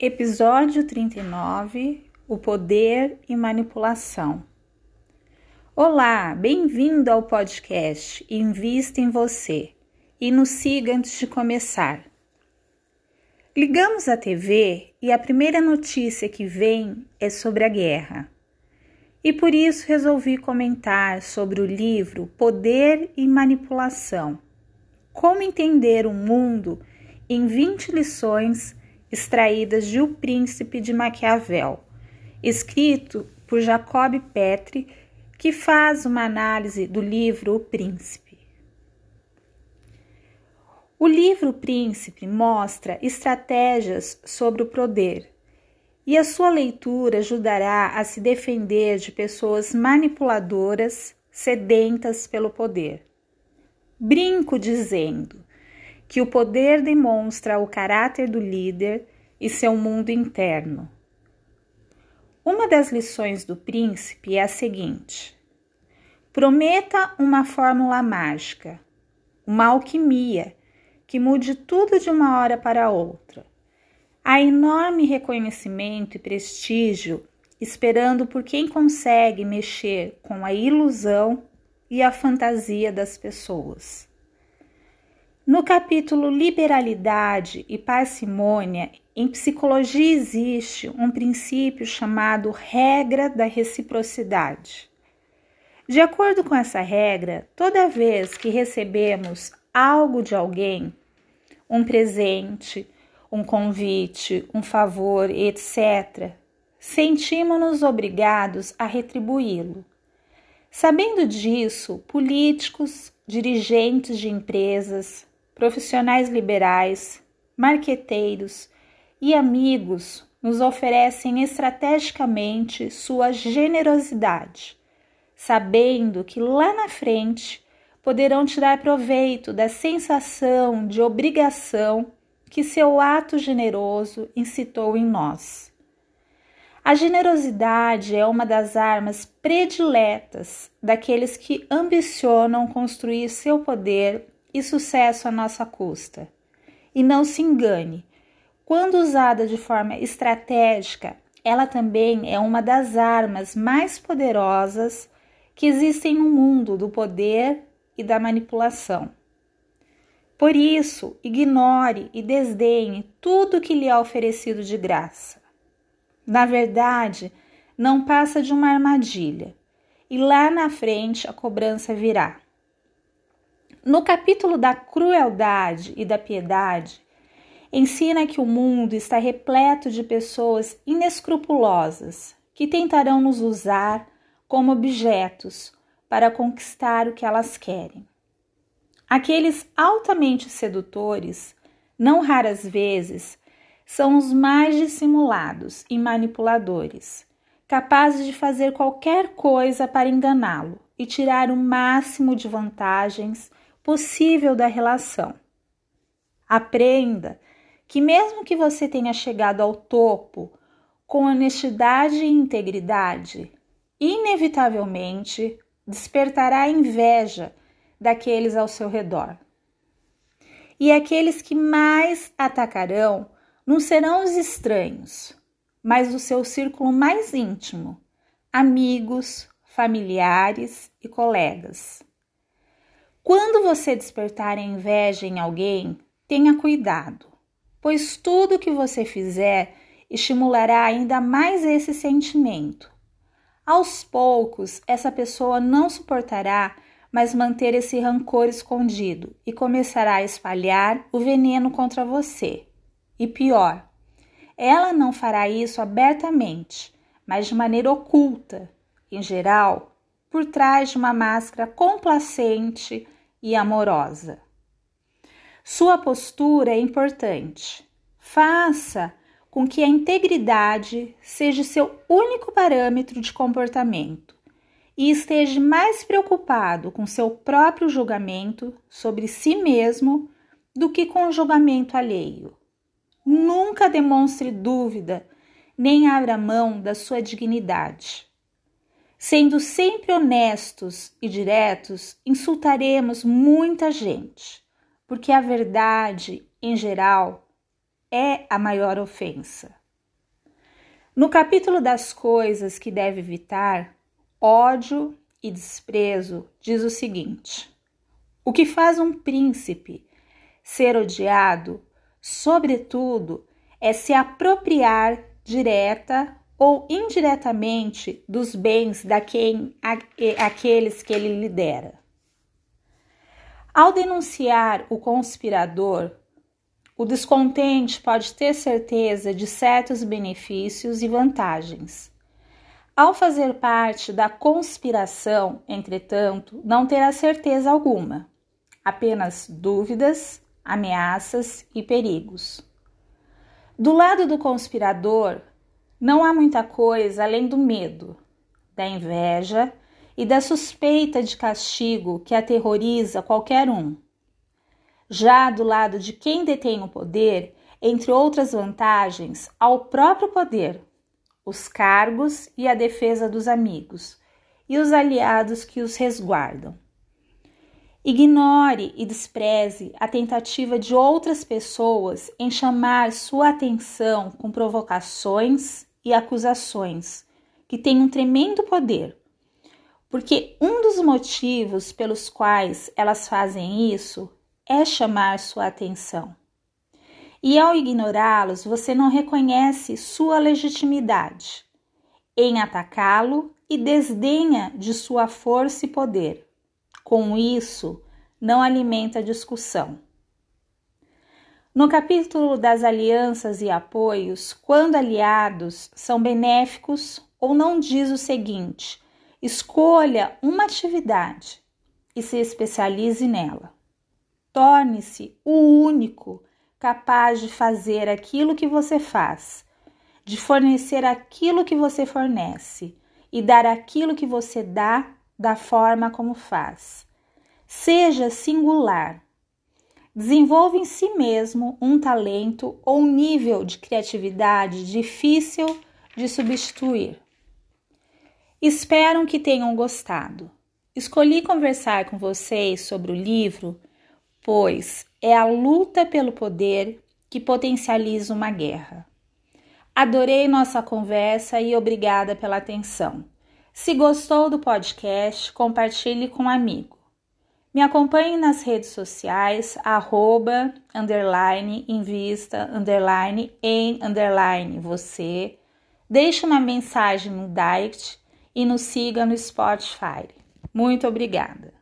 Episódio 39 O Poder e Manipulação. Olá, bem-vindo ao podcast Invista em Você e nos siga antes de começar. Ligamos a TV e a primeira notícia que vem é sobre a guerra. E por isso resolvi comentar sobre o livro Poder e Manipulação: Como entender o mundo em 20 lições extraídas de O Príncipe de Maquiavel, escrito por Jacob Petri, que faz uma análise do livro O Príncipe. O livro O Príncipe mostra estratégias sobre o poder e a sua leitura ajudará a se defender de pessoas manipuladoras, sedentas pelo poder. Brinco dizendo que o poder demonstra o caráter do líder e seu mundo interno. Uma das lições do príncipe é a seguinte: prometa uma fórmula mágica, uma alquimia que mude tudo de uma hora para outra. Há enorme reconhecimento e prestígio esperando por quem consegue mexer com a ilusão e a fantasia das pessoas. No capítulo Liberalidade e Parcimônia, em psicologia existe um princípio chamado regra da reciprocidade. De acordo com essa regra, toda vez que recebemos algo de alguém, um presente, um convite, um favor, etc., sentimos-nos obrigados a retribuí-lo. Sabendo disso, políticos, dirigentes de empresas, profissionais liberais, marqueteiros e amigos nos oferecem estrategicamente sua generosidade, sabendo que lá na frente poderão tirar proveito da sensação de obrigação que seu ato generoso incitou em nós. A generosidade é uma das armas prediletas daqueles que ambicionam construir seu poder e sucesso à nossa custa. E não se engane, quando usada de forma estratégica, ela também é uma das armas mais poderosas que existem no mundo do poder e da manipulação. Por isso, ignore e desdenhe tudo que lhe é oferecido de graça. Na verdade, não passa de uma armadilha, e lá na frente a cobrança virá. No capítulo da crueldade e da piedade, ensina que o mundo está repleto de pessoas inescrupulosas que tentarão nos usar como objetos para conquistar o que elas querem. Aqueles altamente sedutores, não raras vezes, são os mais dissimulados e manipuladores, capazes de fazer qualquer coisa para enganá-lo e tirar o máximo de vantagens possível da relação. Aprenda que, mesmo que você tenha chegado ao topo com honestidade e integridade, inevitavelmente despertará inveja daqueles ao seu redor. E aqueles que mais atacarão não serão os estranhos, mas o seu círculo mais íntimo, amigos, familiares e colegas. Quando você despertar inveja em alguém, tenha cuidado, pois tudo que você fizer estimulará ainda mais esse sentimento. Aos poucos, essa pessoa não suportará mais manter esse rancor escondido e começará a espalhar o veneno contra você. E pior, ela não fará isso abertamente, mas de maneira oculta, em geral, por trás de uma máscara complacente e amorosa. Sua postura é importante. Faça com que a integridade seja seu único parâmetro de comportamento e esteja mais preocupado com seu próprio julgamento sobre si mesmo do que com o julgamento alheio. Nunca demonstre dúvida nem abra mão da sua dignidade. Sendo sempre honestos e diretos, insultaremos muita gente, porque a verdade, em geral, é a maior ofensa. No capítulo das coisas que deve evitar, ódio e desprezo, diz o seguinte: O que faz um príncipe ser odiado, sobretudo, é se apropriar direta ou indiretamente dos bens da quem, aqueles que ele lidera. Ao denunciar o conspirador, o descontente pode ter certeza de certos benefícios e vantagens. Ao fazer parte da conspiração, entretanto, não terá certeza alguma, apenas dúvidas, ameaças e perigos. Do lado do conspirador, não há muita coisa além do medo, da inveja e da suspeita de castigo que aterroriza qualquer um. Já do lado de quem detém o poder, entre outras vantagens, há o próprio poder, os cargos e a defesa dos amigos, e os aliados que os resguardam. Ignore e despreze a tentativa de outras pessoas em chamar sua atenção com provocações e acusações, que têm um tremendo poder porque um dos motivos pelos quais elas fazem isso é chamar sua atenção. E ao ignorá-los, você não reconhece sua legitimidade em atacá-lo e desdenha de sua força e poder. Com isso, não alimenta discussão. No capítulo das alianças e apoios, quando aliados são benéficos ou não diz o seguinte: Escolha uma atividade e se especialize nela. Torne-se o único capaz de fazer aquilo que você faz, de fornecer aquilo que você fornece e dar aquilo que você dá da forma como faz. Seja singular. Desenvolva em si mesmo um talento ou um nível de criatividade difícil de substituir. Espero que tenham gostado. Escolhi conversar com vocês sobre o livro, pois é a luta pelo poder que potencializa uma guerra. Adorei nossa conversa e obrigada pela atenção. Se gostou do podcast, compartilhe com um amigo. Me acompanhe nas redes sociais, arroba, underline, invista, underline, em, underline, você. Deixe uma mensagem no direct e nos siga no Spotify. Muito obrigada!